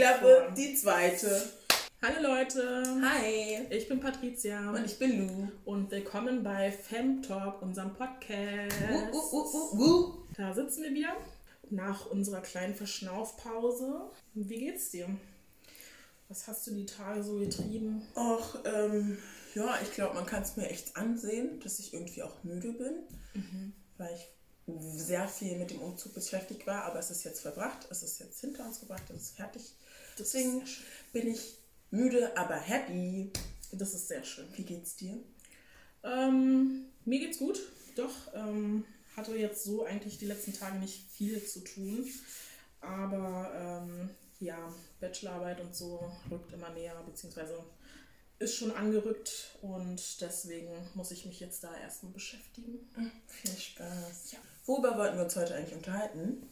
Klappe, die zweite. Hallo Leute. Hi. Ich bin Patricia. Und ich bin Lou. Und willkommen bei Fem Talk, unserem Podcast. Uh, uh, uh. Da sitzen wir wieder nach unserer kleinen Verschnaufpause. Wie geht's dir? Was hast du die Tage so getrieben? Och, ähm, ja, ich glaube, man kann es mir echt ansehen, dass ich irgendwie auch müde bin, weil ich sehr viel mit dem Umzug beschäftigt war, aber es ist jetzt verbracht, es ist jetzt hinter uns gebracht, es ist fertig. Deswegen bin ich müde, aber happy. Das ist sehr schön. Wie geht's dir? Ähm, mir geht's gut. Doch, ähm, hatte jetzt so eigentlich die letzten Tage nicht viel zu tun. Aber ähm, ja, Bachelorarbeit und so rückt immer näher, beziehungsweise ist schon angerückt und deswegen muss ich mich jetzt da erstmal beschäftigen. Viel Spaß. Ja. Worüber wollten wir uns heute eigentlich unterhalten?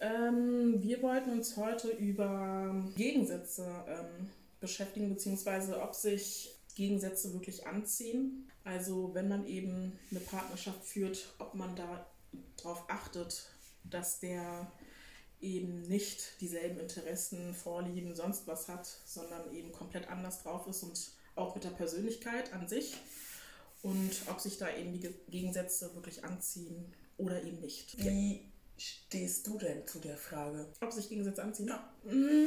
Ähm, wir wollten uns heute über Gegensätze ähm, beschäftigen, beziehungsweise ob sich Gegensätze wirklich anziehen. Also wenn man eben eine Partnerschaft führt, ob man da darauf achtet, dass der eben nicht dieselben Interessen, Vorlieben, sonst was hat, sondern eben komplett anders drauf ist und auch mit der Persönlichkeit an sich. Und ob sich da eben die Ge- Gegensätze wirklich anziehen oder eben nicht. Wie stehst du denn zu der Frage? Ob sich Gegensätze anziehen? Ja. Mm,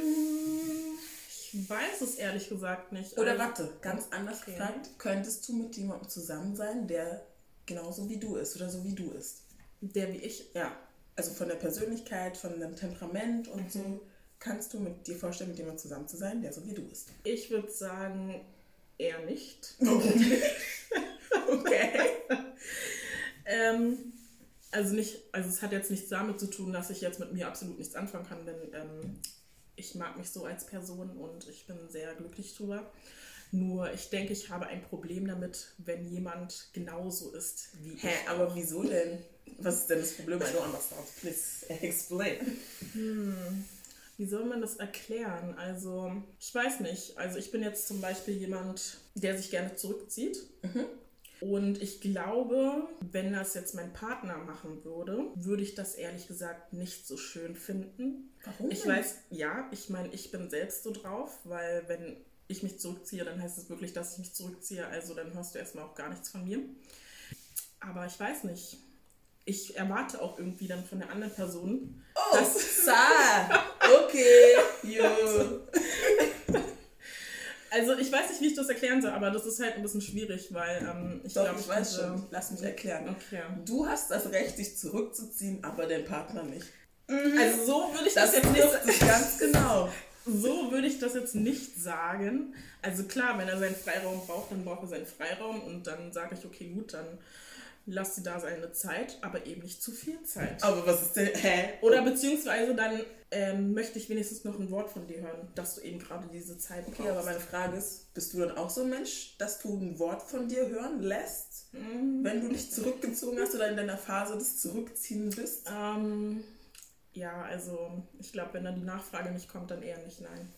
Ich weiß es ehrlich gesagt nicht. Oder Also- warte, ganz anders Okay. gefragt, könntest du mit jemandem zusammen sein, der genauso wie du ist oder so wie du ist? Der wie ich. Ja, also von der Persönlichkeit, von dem Temperament und so, kannst du mit dir vorstellen, mit jemandem zusammen zu sein, der so wie du ist? Ich würde sagen, eher nicht. Okay. Ähm, also nicht, also es hat jetzt nichts damit zu tun, dass ich jetzt mit mir absolut nichts anfangen kann, denn ähm, ich mag mich so als Person und ich bin sehr glücklich drüber. Nur ich denke, ich habe ein Problem damit, wenn jemand genauso ist wie Hä, ich. aber wieso denn? Was ist denn das Problem? I don't understand. Please explain. Wie soll man das erklären? Also, ich weiß nicht. Also, ich bin jetzt zum Beispiel jemand, der sich gerne zurückzieht. Und ich glaube, wenn das jetzt mein Partner machen würde, würde ich das ehrlich gesagt nicht so schön finden. Warum Ich weiß, ja, ich meine, ich bin selbst so drauf, weil wenn ich mich zurückziehe, dann heißt es wirklich, dass ich mich zurückziehe. Also dann hörst du erstmal auch gar nichts von mir. Aber ich weiß nicht. Ich erwarte auch irgendwie dann von der anderen Person, Oh, Sa! Okay, yo. Also ich weiß nicht, wie ich das erklären soll, aber das ist halt ein bisschen schwierig, weil ähm, ich glaube, ich weiß könnte- schon. Lass mich erklären. Okay. Du hast das Recht, dich zurückzuziehen, aber dein Partner nicht. Also so würde ich das, Das jetzt nicht ganz genau. so würde ich das jetzt nicht sagen. Also klar, wenn er seinen Freiraum braucht, dann braucht er seinen Freiraum und dann sage ich, okay, gut, dann lass sie da seine Zeit, aber eben nicht zu viel Zeit. Aber was ist denn, hä? Oder beziehungsweise dann ähm, möchte ich wenigstens noch ein Wort von dir hören, dass du eben gerade diese Zeit brauchst. Okay, aber meine Frage ist, bist du dann auch so ein Mensch, dass du ein Wort von dir hören lässt, wenn du dich zurückgezogen hast oder in deiner Phase des Zurückziehen bist? ähm, ja, also ich glaube, wenn dann die Nachfrage nicht kommt, dann eher nicht, nein.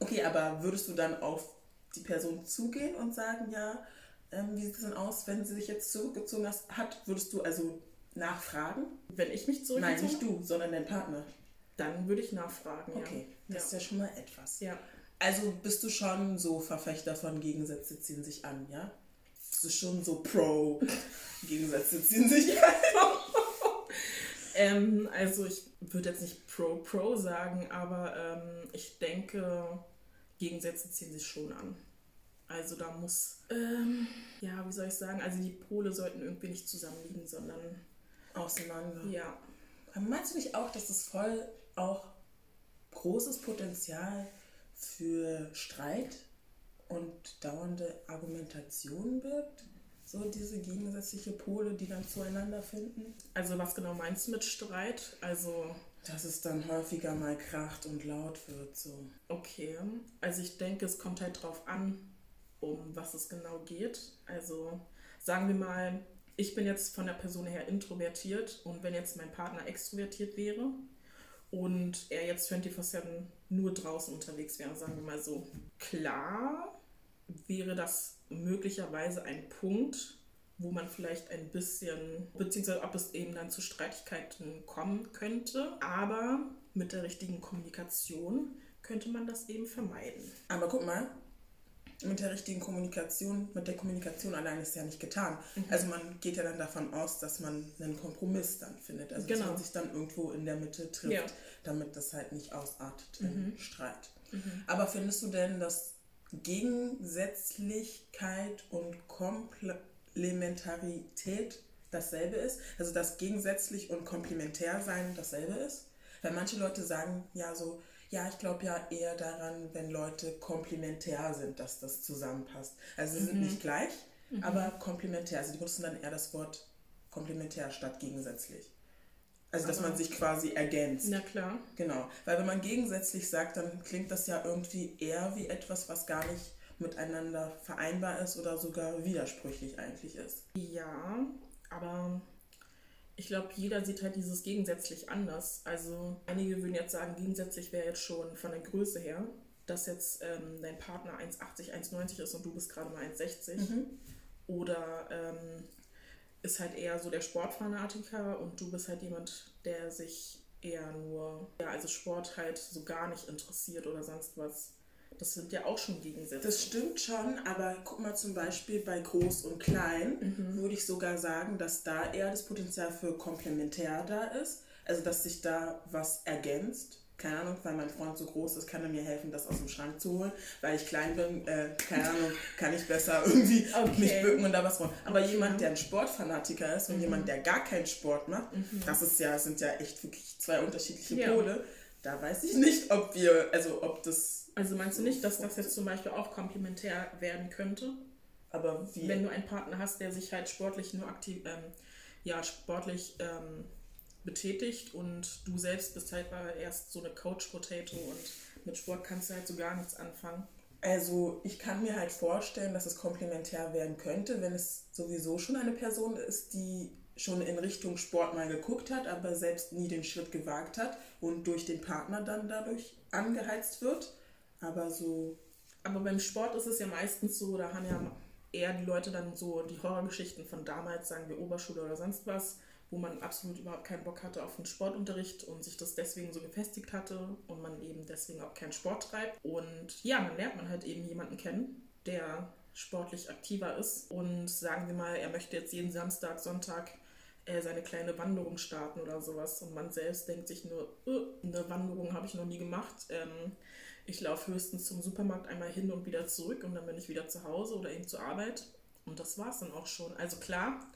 Okay, aber würdest du dann auf die Person zugehen und sagen, ja, ähm, wie sieht es denn aus, wenn sie sich jetzt zurückgezogen hat? Würdest du also nachfragen? Wenn ich mich zurückziehe, Nein, nicht du, sondern dein Partner. dann würde ich nachfragen, Okay, ja. das ist ja schon mal etwas. ja. Also bist du schon so Verfechter von Gegensätze ziehen sich an, ja? Bist du schon so pro Gegensätze ziehen sich an? Ähm, also ich würde jetzt nicht pro-pro sagen, aber ähm, ich denke, Gegensätze ziehen sich schon an. Also da muss, ähm, ja, wie soll ich sagen, also die Pole sollten irgendwie nicht zusammenliegen, sondern Auseinander. ja. Aber Meinst du nicht auch, dass es voll auch großes Potenzial für Streit und dauernde Argumentation birgt? So diese gegensätzliche Pole, die dann zueinander finden? Also was genau meinst du mit Streit? Also Dass es dann häufiger mal kracht und laut wird, so. Okay, also ich denke, es kommt halt drauf an, um was es genau geht. Also sagen wir mal, ich bin jetzt von der Person her introvertiert und wenn jetzt mein Partner extrovertiert wäre und er jetzt 24-7 nur draußen unterwegs wäre, sagen wir mal so. Klar wäre das möglicherweise ein Punkt, wo man vielleicht ein bisschen, beziehungsweise ob es eben dann zu Streitigkeiten kommen könnte, aber mit der richtigen Kommunikation könnte man das eben vermeiden. Aber guck mal, mit der richtigen Kommunikation, mit der Kommunikation allein ist ja nicht getan. Mhm. Also man geht ja dann davon aus, dass man einen Kompromiss dann findet. Also genau. dass man sich dann irgendwo in der Mitte trifft, ja. damit das halt nicht ausartet in mhm. Streit. Mhm. Aber findest du denn, dass Gegensätzlichkeit und Komplementarität dasselbe ist? Also dass gegensätzlich und komplementär sein dasselbe ist? Weil manche Leute sagen ja so, ja, ich glaube ja eher daran, wenn Leute komplementär sind, dass das zusammenpasst. Also sie mhm. sind nicht gleich, mhm. aber komplementär. Also die benutzen dann eher das Wort komplementär statt gegensätzlich. Also, dass aber man sich quasi ergänzt. Na klar. Genau. Weil wenn man gegensätzlich sagt, dann klingt das ja irgendwie eher wie etwas, was gar nicht miteinander vereinbar ist oder sogar widersprüchlich eigentlich ist. Ja, aber ich glaube, jeder sieht halt dieses gegensätzlich anders. Also einige würden jetzt sagen, gegensätzlich wäre jetzt schon von der Größe her, dass jetzt ähm, dein Partner 1,80, 1,90 ist und du bist gerade mal 1,60. Mhm. Oder ähm, ist halt eher so der Sportfanatiker und du bist halt jemand, der sich eher nur, ja, also Sport halt so gar nicht interessiert oder sonst was. Das sind ja auch schon Gegensätze. Das stimmt schon, aber guck mal zum Beispiel bei Groß und Klein, mhm. würde ich sogar sagen, dass da eher das Potenzial für komplementär da ist. Also, dass sich da was ergänzt. Keine Ahnung, weil mein Freund so groß ist, kann er mir helfen, das aus dem Schrank zu holen. Weil ich klein bin, äh, keine Ahnung, kann ich besser irgendwie okay. mich bücken und da was holen. Aber okay. jemand, der ein Sportfanatiker ist und mhm. jemand, der gar keinen Sport macht, mhm. das ist ja, sind ja echt wirklich zwei unterschiedliche ja. Pole. Da weiß ich nicht, ob wir, also ob das also meinst du nicht, dass das jetzt zum Beispiel auch komplementär werden könnte? Aber wie? Wenn du einen Partner hast, der sich halt sportlich nur aktiv, ähm, ja, sportlich ähm, betätigt und du selbst bist halt erst so eine Coach-Potato und mit Sport kannst du halt so gar nichts anfangen. Also ich kann mir halt vorstellen, dass es komplementär werden könnte, wenn es sowieso schon eine Person ist, die schon in Richtung Sport mal geguckt hat, aber selbst nie den Schritt gewagt hat und durch den Partner dann dadurch angeheizt wird. Aber so. Aber beim Sport ist es ja meistens so, da haben ja eher die Leute dann so die Horrorgeschichten von damals, sagen wir Oberschule oder sonst was, wo man absolut überhaupt keinen Bock hatte auf den Sportunterricht und sich das deswegen so gefestigt hatte und man eben deswegen auch keinen Sport treibt. Und ja, dann lernt man halt eben jemanden kennen, der sportlich aktiver ist und sagen wir mal, er möchte jetzt jeden Samstag, Sonntag seine kleine Wanderung starten oder sowas und man selbst denkt sich nur, äh, eine Wanderung habe ich noch nie gemacht. Ähm, ich laufe höchstens zum Supermarkt einmal hin und wieder zurück und dann bin ich wieder zu Hause oder eben zur Arbeit. Und das war es dann auch schon. Also klar,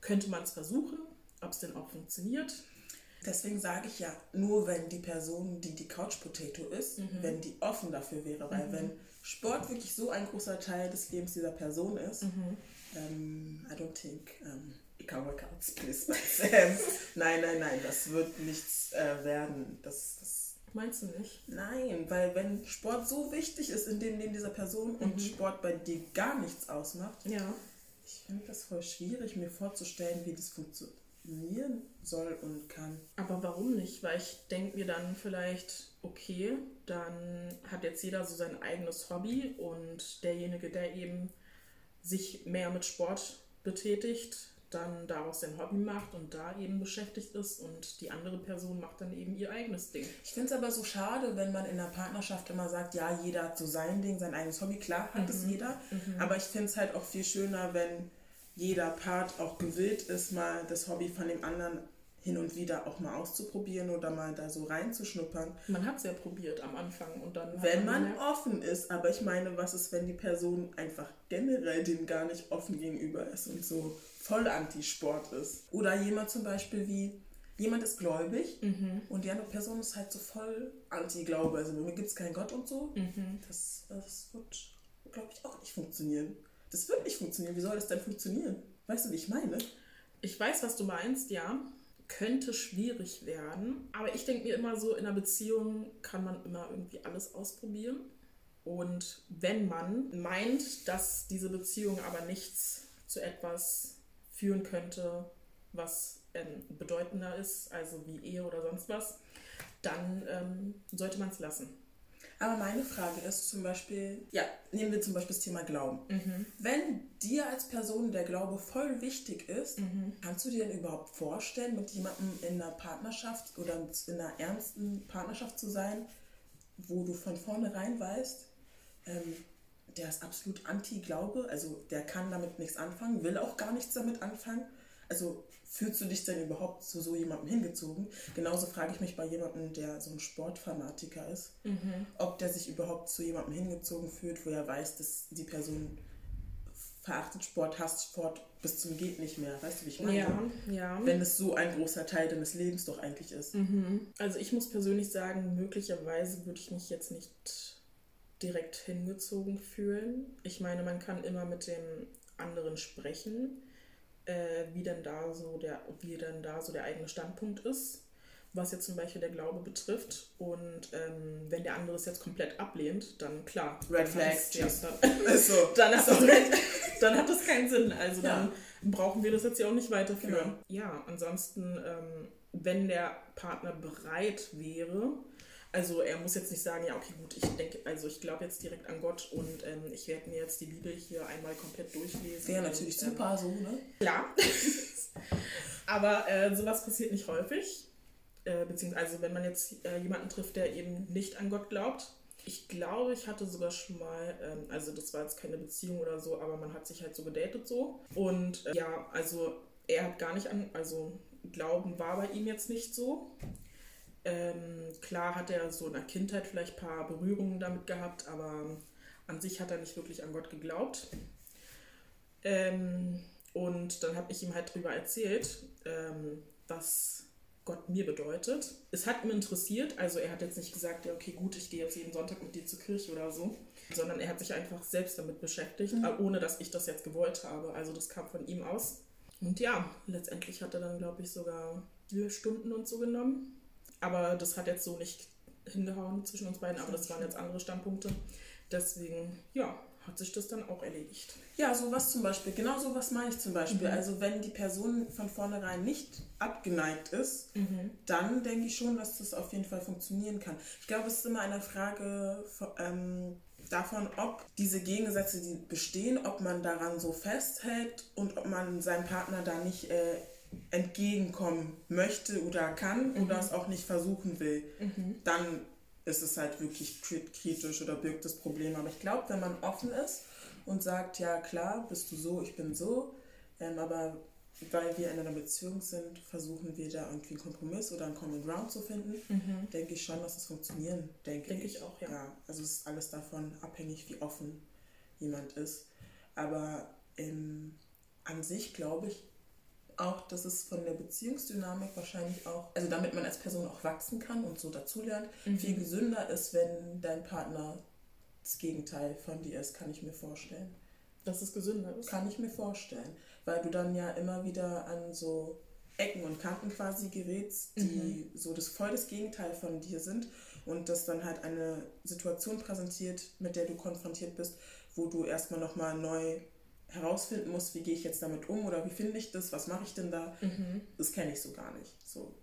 könnte man es versuchen, ob es denn auch funktioniert. Deswegen sage ich ja, nur wenn die Person, die die Couch Potato ist, mhm. wenn die offen dafür wäre. Weil mhm. wenn Sport wirklich so ein großer Teil des Lebens dieser Person ist, mhm. ähm, I don't think um, ich kann workouts, please, Nein, nein, nein, das wird nichts äh, werden. Das, das Meinst du nicht? Nein, weil wenn Sport so wichtig ist in dem Leben dieser Person mhm. und Sport bei dir gar nichts ausmacht, ja. ich finde das voll schwierig, mir vorzustellen, wie das funktionieren soll und kann. Aber warum nicht? Weil ich denke mir dann vielleicht, okay, dann hat jetzt jeder so sein eigenes Hobby und derjenige, der eben sich mehr mit Sport betätigt, dann daraus sein Hobby macht und da eben beschäftigt ist und die andere Person macht dann eben ihr eigenes Ding. Ich finde es aber so schade, wenn man in der Partnerschaft immer sagt, ja, jeder hat so sein Ding, sein eigenes Hobby. Klar hat mhm. es jeder, mhm. aber ich finde es halt auch viel schöner, wenn jeder Part auch gewillt ist, mal das Hobby von dem anderen hin und wieder auch mal auszuprobieren oder mal da so reinzuschnuppern. Man hat es ja probiert am Anfang und dann. Wenn man, man offen ist, aber ich meine, was ist, wenn die Person einfach generell dem gar nicht offen gegenüber ist und so voll Anti-Sport ist. Oder jemand zum Beispiel wie, jemand ist gläubig mhm. und die andere Person ist halt so voll Anti-Glaube. Also mir gibt es keinen Gott und so. Mhm. Das, das wird, glaube ich, auch nicht funktionieren. Das wird nicht funktionieren. Wie soll das denn funktionieren? Weißt du, wie ich meine? Ich weiß, was du meinst, ja. Könnte schwierig werden. Aber ich denke mir immer so, in einer Beziehung kann man immer irgendwie alles ausprobieren. Und wenn man meint, dass diese Beziehung aber nichts zu etwas führen könnte, was ähm, bedeutender ist, also wie Ehe oder sonst was, dann ähm, sollte man es lassen. Aber meine Frage ist zum Beispiel, ja, nehmen wir zum Beispiel das Thema Glauben. Wenn dir als Person der Glaube voll wichtig ist, kannst du dir denn überhaupt vorstellen, mit jemandem in einer Partnerschaft oder in einer ernsten Partnerschaft zu sein, wo du von vornherein weißt, ähm, der ist absolut anti-Glaube, also der kann damit nichts anfangen, will auch gar nichts damit anfangen. Also fühlst du dich denn überhaupt zu so jemandem hingezogen? Genauso frage ich mich bei jemandem, der so ein Sportfanatiker ist, ob der sich überhaupt zu jemandem hingezogen fühlt, wo er weiß, dass die Person verachtet Sport, hasst Sport bis zum geht nicht mehr. Weißt du, wie ich meine? Ja, ja. Wenn es so ein großer Teil deines Lebens doch eigentlich ist. Also ich muss persönlich sagen, möglicherweise würde ich mich jetzt nicht direkt hingezogen fühlen. Ich meine, man kann immer mit dem anderen sprechen, äh, wie denn da so der, wie denn da so der eigene Standpunkt ist, was jetzt zum Beispiel der Glaube betrifft. Und ähm, wenn der andere es jetzt komplett ablehnt, dann klar. Red dann Flag, hat's- ja, tschüss. dann, Ist so. dann, hat das, dann hat das keinen Sinn. Also Ja. dann brauchen wir das jetzt ja auch nicht weiterführen. Genau. Ja, ansonsten, ähm, wenn der Partner bereit wäre, also er muss jetzt nicht sagen, ja, okay, gut, ich denke, also ich glaube jetzt direkt an Gott und ähm, ich werde mir jetzt die Bibel hier einmal komplett durchlesen. Wäre natürlich und, ähm, super so, ne? Klar. Aber äh, sowas passiert nicht häufig. Äh, beziehungsweise wenn man jetzt äh, jemanden trifft, der eben nicht an Gott glaubt. Ich glaube, ich hatte sogar schon mal, ähm, also das war jetzt keine Beziehung oder so, aber man hat sich halt so gedatet so. Und äh, ja, also er hat gar nicht an, also Glauben war bei ihm jetzt nicht so. Ähm, klar hat er so in der Kindheit vielleicht ein paar Berührungen damit gehabt, aber an sich hat er nicht wirklich an Gott geglaubt. Ähm, und dann habe ich ihm halt drüber erzählt, ähm, was Gott mir bedeutet. Es hat ihn interessiert, also er hat jetzt nicht gesagt, ja, okay, gut, ich gehe jetzt jeden Sonntag mit dir zur Kirche oder so, sondern er hat sich einfach selbst damit beschäftigt, äh, ohne dass ich das jetzt gewollt habe. Also das kam von ihm aus. Und ja, letztendlich hat er dann, glaube ich, sogar vier Stunden und so genommen. Aber das hat jetzt so nicht hingehauen zwischen uns beiden, aber das waren jetzt andere Standpunkte. Deswegen, ja, hat sich das dann auch erledigt. Ja, sowas zum Beispiel. Genau sowas meine ich zum Beispiel. Also wenn die Person von vornherein nicht abgeneigt ist, dann denke ich schon, dass das auf jeden Fall funktionieren kann. Ich glaube, es ist immer eine Frage ähm, davon, ob diese Gegensätze, die bestehen, ob man daran so festhält und ob man seinem Partner da nicht äh, entgegenkommen möchte oder kann oder es auch nicht versuchen will. Dann ist es halt wirklich kri- kritisch oder birgt das Problem. Aber ich glaube, wenn man offen ist und sagt, ja klar, bist du so, ich bin so, ähm, aber weil wir in einer Beziehung sind, versuchen wir da irgendwie einen Kompromiss oder einen Common Ground zu finden, denke ich schon, dass es funktionieren, denke Denke ich. ich auch, ja. ja. Also es ist alles davon abhängig, wie offen jemand ist. Aber ähm, an sich glaube ich auch, dass es von der Beziehungsdynamik wahrscheinlich auch, also damit man als Person auch wachsen kann und so dazulernt, viel gesünder ist, wenn dein Partner das Gegenteil von dir ist, kann ich mir vorstellen. Dass es gesünder ist. Kann ich mir vorstellen. Weil du dann ja immer wieder an so Ecken und Kanten quasi gerätst, die so das voll das Gegenteil von dir sind und das dann halt eine Situation präsentiert, mit der du konfrontiert bist, wo du erstmal nochmal neu herausfinden musst, wie gehe ich jetzt damit um oder wie finde ich das, was mache ich denn da, das kenne ich so gar nicht. So.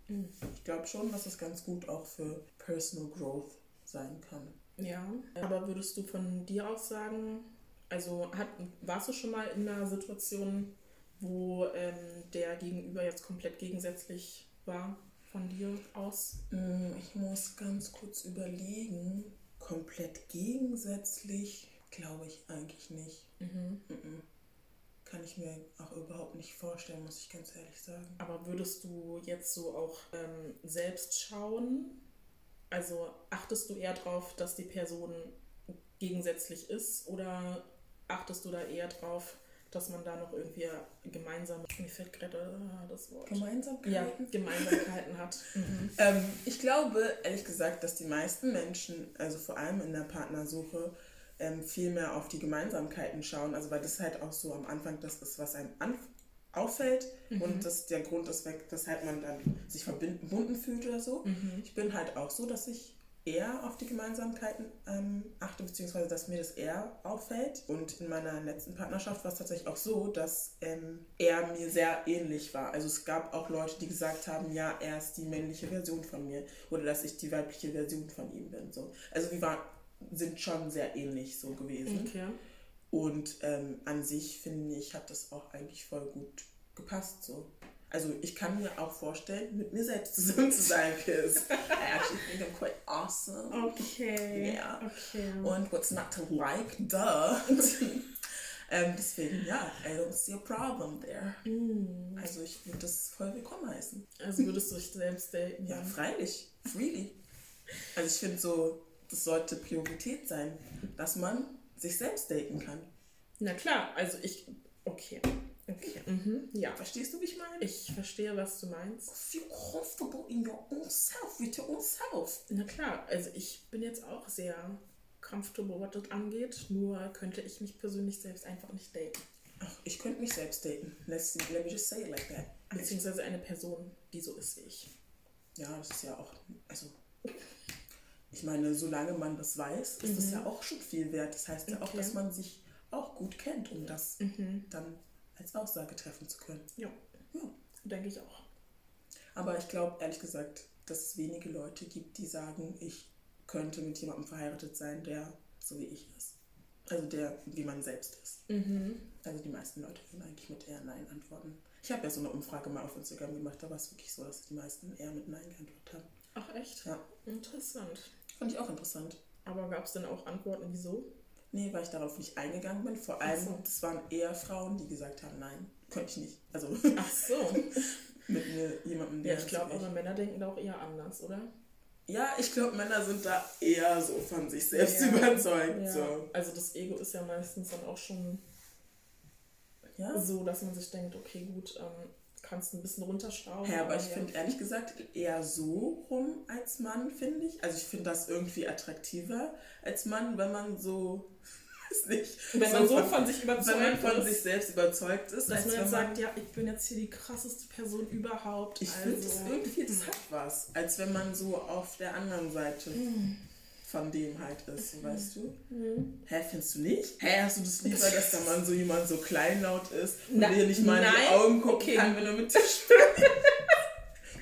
Ich glaube schon, dass es ganz gut auch für Personal Growth sein kann. Ja, aber würdest du von dir aus sagen, also hat, warst du schon mal in einer Situation, wo ähm, der Gegenüber jetzt komplett gegensätzlich war von dir aus? Mm, Ich muss ganz kurz überlegen. Komplett gegensätzlich glaube ich eigentlich nicht. Mm-mm. Kann ich mir auch überhaupt nicht vorstellen, muss ich ganz ehrlich sagen. Aber würdest du jetzt so auch ähm, selbst schauen? Also achtest du eher darauf, dass die Person gegensätzlich ist oder achtest du da eher drauf, dass man da noch irgendwie gemeinsam, mir fällt gerade äh, das Wort. Gemeinsamkeiten? Ja, Gemeinsamkeiten hat. Mhm. Ähm, ich glaube, ehrlich gesagt, dass die meisten Menschen, also vor allem in der Partnersuche, ähm, viel mehr auf die Gemeinsamkeiten schauen. Also weil das halt auch so am Anfang das ist, was einem auffällt und das der Grund ist halt man dann sich verbunden fühlt oder so. Ich bin halt auch so, dass ich eher auf die Gemeinsamkeiten ähm, achte, beziehungsweise dass mir das eher auffällt. Und in meiner letzten Partnerschaft war es tatsächlich auch so, dass ähm, er mir sehr ähnlich war. Also es gab auch Leute, die gesagt haben, ja, er ist die männliche Version von mir oder dass ich die weibliche Version von ihm bin. So. Also wir waren, sind schon sehr ähnlich so gewesen. Okay. Und ähm, an sich finde ich, hat das auch eigentlich voll gut gepasst so. Also ich kann mir auch vorstellen, mit mir selbst zusammen zu sein, because I actually think I'm quite awesome. Okay. Ja. Okay. Und what's not to like, duh. ähm, deswegen, ja, I don't see a problem there. Mm. Also ich würde das voll willkommen heißen. Also würdest du dich selbst daten? Ja, freilich, freely. Also ich finde so, das sollte Priorität sein, dass man sich selbst daten kann. Na klar, also ich. Okay. Okay. Mhm. Ja. Verstehst du, wie ich meine? Ich verstehe, was du meinst. feel comfortable in your own self, with your own self. Na klar, also ich bin jetzt auch sehr comfortable, was das angeht. Nur könnte ich mich persönlich selbst einfach nicht daten. Ach, ich könnte mich selbst daten. Let's, let me just say it like that. Beziehungsweise eine Person, die so ist wie ich. Ja, das ist ja auch, also, ich meine, solange man das weiß, ist das ja auch schon viel wert. Das heißt ja auch, Mhm. Okay. dass man sich auch gut kennt, um das Mhm. dann als Aussage treffen zu können. Ja, Ja. denke ich auch. Aber ich glaube, ehrlich gesagt, dass es wenige Leute gibt, die sagen, ich könnte mit jemandem verheiratet sein, der so wie ich ist. Also der, wie man selbst ist. Mhm. Also die meisten Leute würden eigentlich mit eher Nein antworten. Ich habe ja so eine Umfrage mal auf Instagram gemacht, da war es wirklich so, dass die meisten eher mit Nein geantwortet haben. Ach echt? Ja, Interessant. Fand ich auch interessant. Aber gab es denn auch Antworten, wieso? Nee, weil ich darauf nicht eingegangen bin. Vor allem, so. das waren eher Frauen, die gesagt haben, nein, könnte ich nicht. Also Ach so. mit mir jemandem, Ja, der ich glaube, aber Männer denken da auch eher anders, oder? Ja, ich glaube, Männer sind da eher so von sich selbst Ja. überzeugt. Ja. So. Also das Ego ist ja meistens dann auch schon Ja. so, dass man sich denkt, okay, gut, ähm, kannst ein bisschen runterschrauben. Ja, aber ich ja. finde ehrlich gesagt eher so rum als Mann, finde ich. Also ich finde das irgendwie attraktiver als Mann, wenn man so, weiß nicht, Wenn man so von sich überzeugt wenn man von ist, sich selbst überzeugt ist, dass man jetzt sagt, ja, ich bin jetzt hier die krasseste Person überhaupt. Ich finde das also, irgendwie, das hat was, als wenn man so auf der anderen Seite von dem halt ist, weißt du? Mhm. Hä, findest du nicht? Hä, hast du das lieber, dass da mal so jemand so kleinlaut ist und Na- dir nicht mal in die Augen gucken okay. kann, wenn du mit dir sprichst?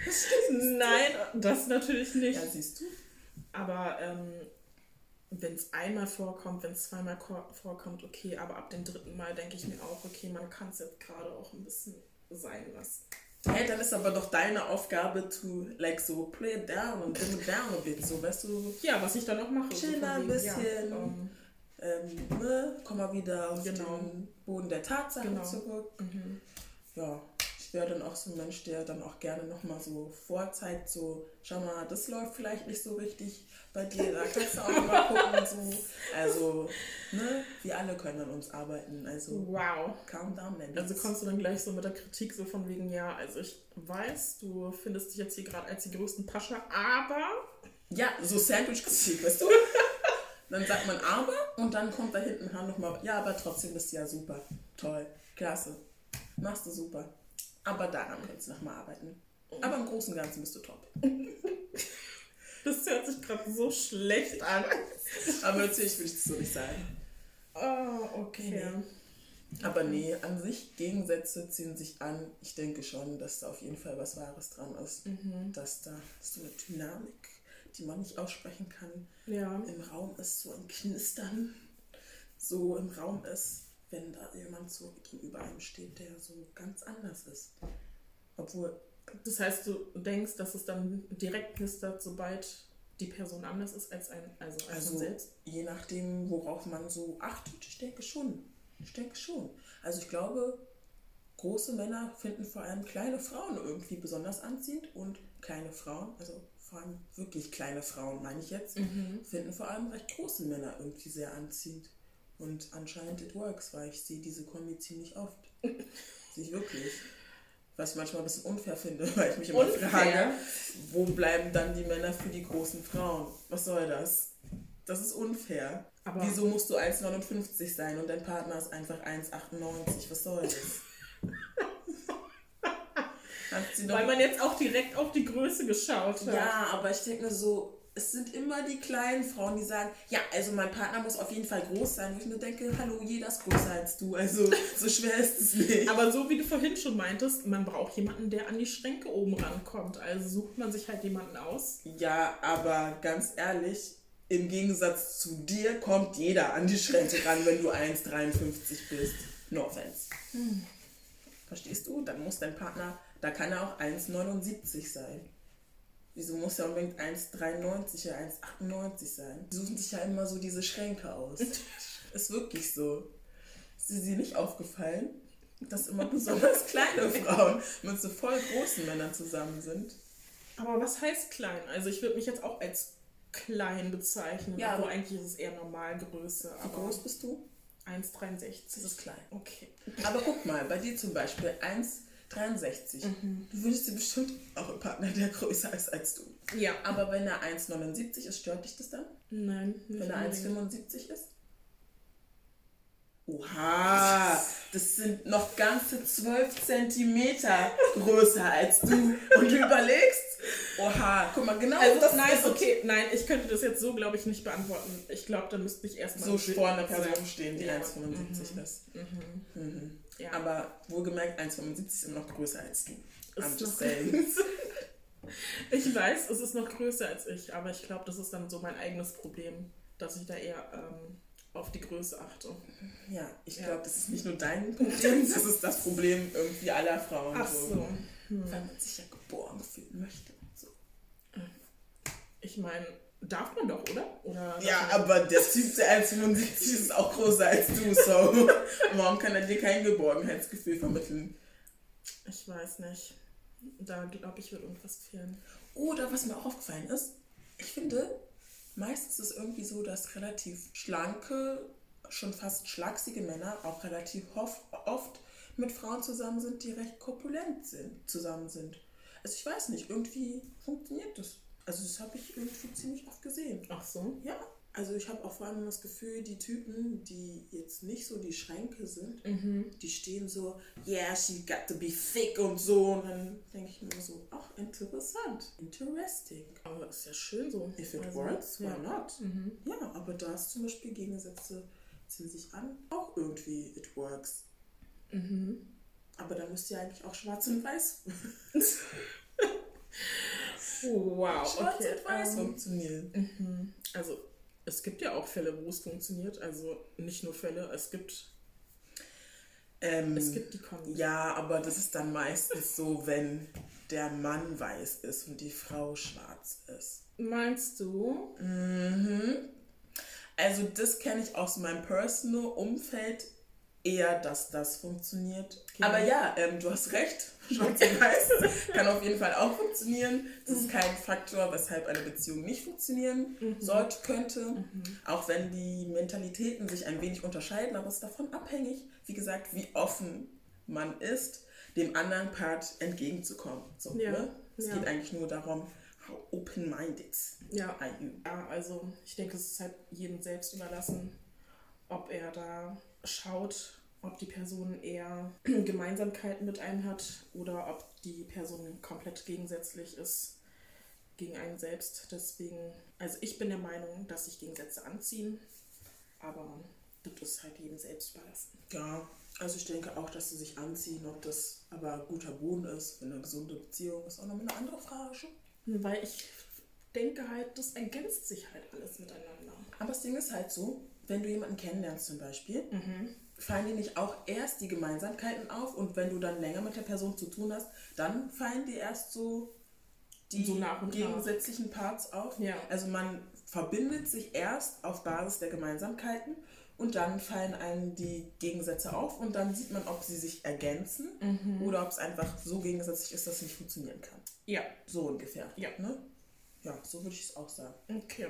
Nein, das natürlich nicht. Ja, siehst du? Aber ähm, wenn es einmal vorkommt, wenn es zweimal ko- vorkommt, okay, aber ab dem dritten Mal denke ich mir auch, okay, man kann es jetzt gerade auch ein bisschen sein lassen. Hä, dann ist aber doch deine Aufgabe to, like, so play it down und dim it down a bit, so, weißt du? Ja, was ich dann auch mache. Chill so ein wegen, ja, bisschen. ähm, Ähm, ne, komm mal wieder auf Genau. den Boden der Tatsachen Genau. zurück. mhm. ja, ich wäre dann auch so ein Mensch, der dann auch gerne nochmal so vorzeigt, so, schau mal, das läuft vielleicht nicht so richtig bei dir, da kannst du auch mal gucken und so. Also, ne, wir alle können an uns arbeiten, also Wow. calm down, man. Also kommst du dann gleich so mit der Kritik so von wegen, ja, also ich weiß, du findest dich jetzt hier gerade als die größten Pascha, aber Ja, so Sandwich-Kritik, weißt du? Dann sagt man aber und dann kommt da hinten dran nochmal, ja, aber trotzdem bist du ja super, toll, klasse, machst du super. Aber daran könntest du nochmal arbeiten. Aber im Großen und Ganzen bist du top. das hört sich gerade so schlecht an. Aber natürlich würde ich das so nicht sagen. Oh, okay. Aber nee, an sich, Gegensätze ziehen sich an. Ich denke schon, dass da auf jeden Fall was Wahres dran ist. Mhm. Dass da so eine Dynamik, die man nicht aussprechen kann, Ja. im Raum ist, so ein Knistern, so im Raum ist, wenn da jemand so gegenüber einem steht, der so ganz anders ist. Obwohl, Das heißt, du denkst, dass es dann direkt knistert, sobald die Person anders ist als ein, also als also man selbst. je nachdem, worauf man so achtet, ich denke schon. Ich denke schon. Also ich glaube, große Männer finden vor allem kleine Frauen irgendwie besonders anziehend und kleine Frauen, also vor allem wirklich kleine Frauen, meine ich jetzt, Mhm. finden vor allem recht große Männer irgendwie sehr anziehend. Und anscheinend it works, weil ich sehe diese Kombi ziemlich oft. sehe ich wirklich. Was ich manchmal ein bisschen unfair finde, weil ich mich immer Unfair? frage, wo bleiben dann die Männer für die großen Frauen? Was soll das? Das ist unfair. Aber- Wieso musst du 1,59 sein und dein Partner ist einfach 1,98? Was soll das? Hat sie doch Weil man jetzt auch direkt auf die Größe geschaut hat. ja, aber ich denke mir so, es sind immer die kleinen Frauen, die sagen, ja, also mein Partner muss auf jeden Fall groß sein. Wo ich mir denke, hallo, jeder ist größer als du. Also so schwer ist es nicht. Aber so wie du vorhin schon meintest, man braucht jemanden, der an die Schränke oben rankommt. Also sucht man sich halt jemanden aus. Ja, aber ganz ehrlich, im Gegensatz zu dir kommt jeder an die Schränke ran, wenn du 1,53 bist. No offense. Hm. Verstehst du? Dann muss dein Partner, da kann er auch 1,79 sein. Wieso muss er unbedingt 1,93 oder 1,98 sein? Die suchen sich ja immer so diese Schränke aus. Ist wirklich so. Ist dir nicht aufgefallen, dass immer besonders kleine Frauen mit so voll großen Männern zusammen sind? Aber was heißt klein? Also ich würde mich jetzt auch als klein bezeichnen. Ja, aber eigentlich ist es eher Normalgröße. Wie groß bist du? 1,63. Das ist klein. Okay. Aber guck mal, bei dir zum Beispiel 1,63. Mhm. Du würdest dir bestimmt auch einen Partner, der größer ist als du. Ja. Aber wenn er 1,79 ist, stört dich das dann? Nein. Wenn er 1,75 ist? Oha, das sind noch ganze 12 Zentimeter größer als du. Und du überlegst, oha, guck mal, genau also, das Nein, okay, nein, ich könnte das jetzt so, glaube ich, nicht beantworten. Ich glaube, da müsste ich erstmal. So vor einer Person stehen, die ja. 1,75 mhm. ist. Mhm. Mhm. Ja. Aber wohlgemerkt, 1,75 ist immer noch größer als du. Just saying. ich weiß, es ist noch größer als ich, aber ich glaube, das ist dann so mein eigenes Problem, dass ich da eher. Ähm, auf die Größe achte. Ja, ich glaube, das ist nicht nur dein Problem, das ist das Problem irgendwie aller Frauen. Ach so. so. Hm. Weil man sich ja geboren fühlen möchte. So. Ich meine, darf man doch, oder? oder ja, aber der Typ, der 1,75 ist auch größer als du, so. Warum kann er dir kein Geborgenheitsgefühl vermitteln? Ich weiß nicht. Da glaube ich, wird irgendwas fehlen. Oder was mir auch aufgefallen ist, ich finde, Meistens ist es irgendwie so, dass relativ schlanke, schon fast schlachsige Männer auch relativ oft mit Frauen zusammen sind, die recht korpulent sind, zusammen sind. Also ich weiß nicht, irgendwie funktioniert das. Also das habe ich irgendwie ziemlich oft gesehen. Ach so? Ja. Also ich habe auch vor allem das Gefühl, die Typen, die jetzt nicht so die Schränke sind, mhm. die stehen so, yeah, she got to be thick und so. Und dann denke ich mir so, ach, interessant, interesting. Aber das ist ja schön so. If it also, works, why ja. not? Mhm. Ja, aber da ist zum Beispiel Gegensätze ziehen sich an, auch irgendwie it works. Mhm. Aber da müsste ja eigentlich auch schwarz und weiß. wow, schwarz okay. und weiß ähm, funktionieren. Mhm. Also es gibt ja auch Fälle, wo es funktioniert. Also nicht nur Fälle, es gibt. Ähm, es gibt die Kombi. Ja, aber das ist dann meistens so, wenn der Mann weiß ist und die Frau schwarz ist. Meinst du? Mhm. Also das kenne ich aus meinem Personal-Umfeld eher, dass das funktioniert. Genau. Aber ja, ähm, du hast recht. Schwarz und Weiß kann auf jeden Fall auch funktionieren. Das ist kein Faktor, weshalb eine Beziehung nicht funktionieren mhm. sollte, könnte. Mhm. Auch wenn die Mentalitäten sich ein wenig unterscheiden, aber es ist davon abhängig, wie gesagt, wie offen man ist, dem anderen Part entgegenzukommen. So, ja. ne? Es ja. geht eigentlich nur darum, how open-minded ja. are you? Ja, also ich denke, es ist halt jedem selbst überlassen, ob er da schaut, ob die Person eher Gemeinsamkeiten mit einem hat oder ob die Person komplett gegensätzlich ist gegen einen selbst. Deswegen, also ich bin der Meinung, dass sich Gegensätze anziehen, aber das ist halt jedem selbst überlassen. Ja, also ich denke auch, dass sie sich anziehen, ob das aber guter Boden ist, eine gesunde Beziehung ist auch noch eine andere Frage. Weil ich denke halt, das ergänzt sich halt alles miteinander. Aber das Ding ist halt so, wenn du jemanden kennenlernst zum Beispiel, mhm fallen dir nicht auch erst die Gemeinsamkeiten auf und wenn du dann länger mit der Person zu tun hast, dann fallen dir erst so die so gegensätzlichen. Parts auf. Ja. Also man verbindet sich erst auf Basis der Gemeinsamkeiten und dann fallen einem die Gegensätze auf und dann sieht man, ob sie sich ergänzen mhm. oder ob es einfach so gegensätzlich ist, dass es nicht funktionieren kann. Ja. So ungefähr. Ja. Ne? Ja, so würde ich es auch sagen. Okay.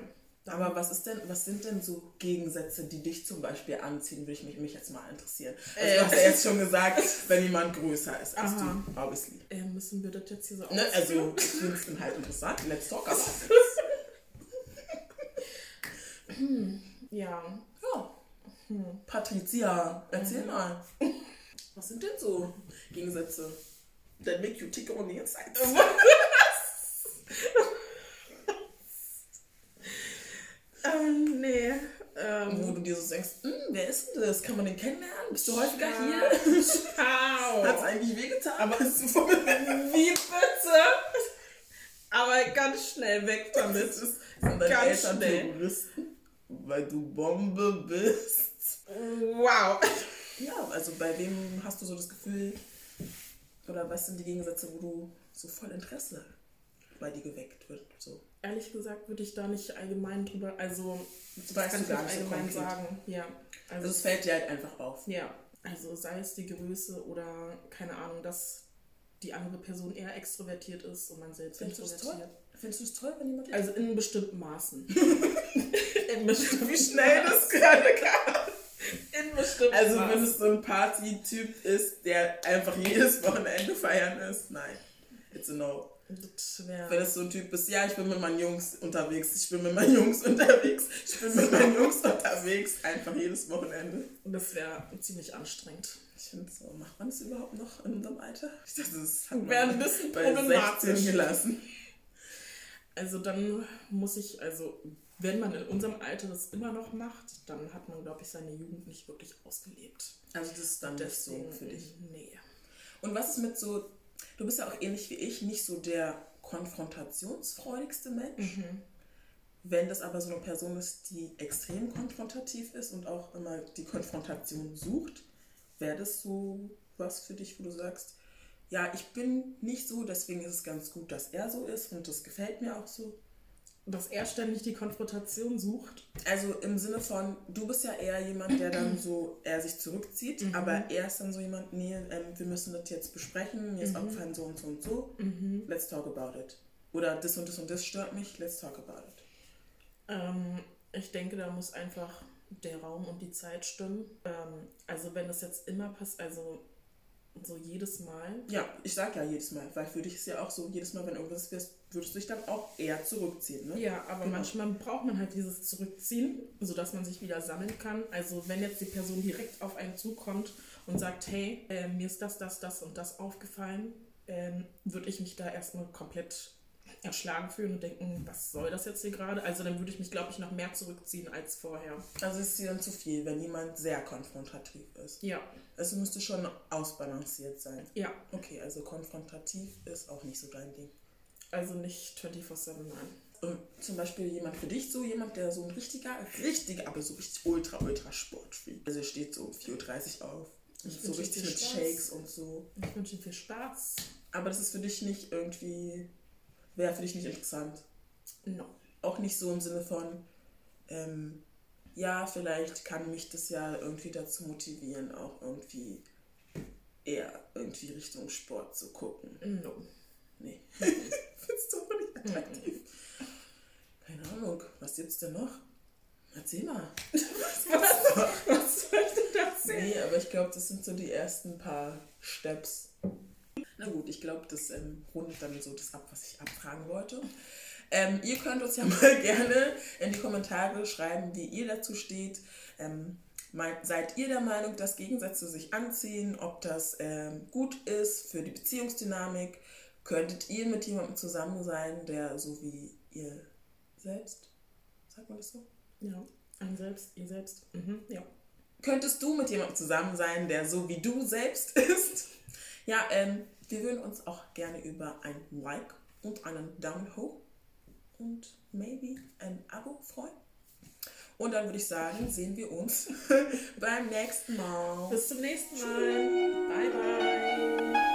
Aber was ist denn, was sind denn so Gegensätze, die dich zum Beispiel anziehen, würde ich mich, mich jetzt mal interessieren. Also äh, du hast ja jetzt schon gesagt, wenn jemand größer ist als Aha. du, obviously. Äh, müssen wir das jetzt hier so ne, Also ich finde es halt interessant. Let's talk about it. hm, ja. Ja. Hm. Patricia, erzähl mhm. mal. Was sind denn so Gegensätze? That make you tick on the inside. ist denn das? Kann man den kennenlernen? Bist du häufiger hier? Ciao. Hat es eigentlich wehgetan? Aber- Wie bitte? Aber ganz schnell weg damit. Das ist Ganz Eltern schnell. Terroristen, weil du Bombe bist. Wow. Ja, also bei wem hast du so das Gefühl, oder was sind die Gegensätze, wo du so voll Interesse bei dir geweckt wird? So. Ehrlich gesagt würde ich da nicht allgemein drüber, also das Weißt du gar nicht so allgemein konkret. sagen. Ja. Also Also es fällt dir halt einfach auf. ja, also sei es die Größe oder keine Ahnung, dass die andere Person eher extrovertiert ist und man selbst Findest du es toll? introvertiert. Findest du es toll, wenn jemand Also in bestimmten Maßen. in bestimmten Wie schnell das gerade kam. In bestimmten Also wenn Maßen. es so ein Party-Typ ist, der einfach jedes Wochenende feiern ist, nein. It's a no. Das Wenn wäre es so ein Typ ist, ja, ich bin mit meinen Jungs unterwegs, ich bin mit meinen Jungs unterwegs, ich bin mit meinen Jungs unterwegs, einfach jedes Wochenende. das wär ziemlich anstrengend. Ich finde so, macht man das überhaupt noch in unserem Alter? Ich dachte, das hat man Wäre ein bisschen bei problematisch. 16 gelassen. Also dann muss ich, also wenn man in unserem Alter das immer noch macht, dann hat man, glaube ich, seine Jugend nicht wirklich ausgelebt. Also das ist dann nicht so Deswegen für dich. Nee. Und was ist mit so, du bist ja auch ähnlich wie ich, nicht so der konfrontationsfreudigste Mensch. Wenn das aber so eine Person ist, die extrem konfrontativ ist und auch immer die Konfrontation sucht, wäre das so was für dich, wo du sagst, ja, ich bin nicht so, deswegen ist es ganz gut, dass er so ist und das gefällt mir auch so. Dass er ständig die Konfrontation sucht. Also im Sinne von, du bist ja eher jemand, der dann so, er sich zurückzieht, aber er ist dann so jemand, nee, ähm, wir müssen das jetzt besprechen, mir ist aufgefallen so und so und so, let's talk about it. Oder das und das und das stört mich, let's talk about it. Ähm, ich denke, da muss einfach der Raum und die Zeit stimmen. Ähm, also wenn das jetzt immer passt, also so jedes Mal. Ja, ich sag ja jedes Mal, weil für dich ist ja auch so, jedes Mal, wenn irgendwas ist, würdest du dich dann auch eher zurückziehen, ne? Ja, aber Genau. manchmal braucht man halt dieses Zurückziehen, sodass man sich wieder sammeln kann. Also wenn jetzt die Person direkt auf einen zukommt und sagt, hey, äh, mir ist das, das, das und das aufgefallen, ähm, würde ich mich da erstmal komplett erschlagen fühlen und denken, was soll das jetzt hier gerade? Also dann würde ich mich, glaube ich, noch mehr zurückziehen als vorher. Also ist dir dann zu viel, wenn jemand sehr konfrontativ ist. Ja, Also müsste schon ausbalanciert sein. ja. Okay, also konfrontativ ist auch nicht so dein Ding. Also nicht 24-7, nein. Und zum Beispiel jemand für dich so, jemand, der so ein richtiger, richtiger, aber so richtig ultra, ultra Sportfreak. Also steht so um 4.30 Uhr auf. Ich so richtig dir mit Spaß. Shakes und so. Ich wünsche ihm viel Spaß. Aber das ist für dich nicht irgendwie, wäre für dich nicht interessant. No. Auch nicht so im Sinne von, ähm, ja, vielleicht kann mich das ja irgendwie dazu motivieren, auch irgendwie eher irgendwie Richtung Sport zu gucken. No. Nee. Findest du aber nicht attraktiv? Keine Ahnung, was gibt's denn noch? Erzähl mal. Was soll ich denn erzählen? Nee, aber ich glaube, das sind so die ersten paar Steps. Na gut, ich glaube, das ähm, rundet dann so das ab, was ich abfragen wollte. Ähm, ihr könnt uns ja mal gerne in die Kommentare schreiben, wie ihr dazu steht. Ähm, seid ihr der Meinung, dass Gegensätze sich anziehen, ob das ähm, gut ist für die Beziehungsdynamik? Könntet ihr mit jemandem zusammen sein, der so wie ihr selbst, sagt man das so? Ja, ein Selbst, ihr selbst. Mhm, ja. Könntest du mit jemandem zusammen sein, der so wie du selbst ist? Ja, ähm, wir würden uns auch gerne über ein Like und einen Daumen hoch und maybe ein Abo freuen. Und dann würde ich sagen, sehen wir uns beim nächsten Mal. Bis zum nächsten Mal. Bye, bye.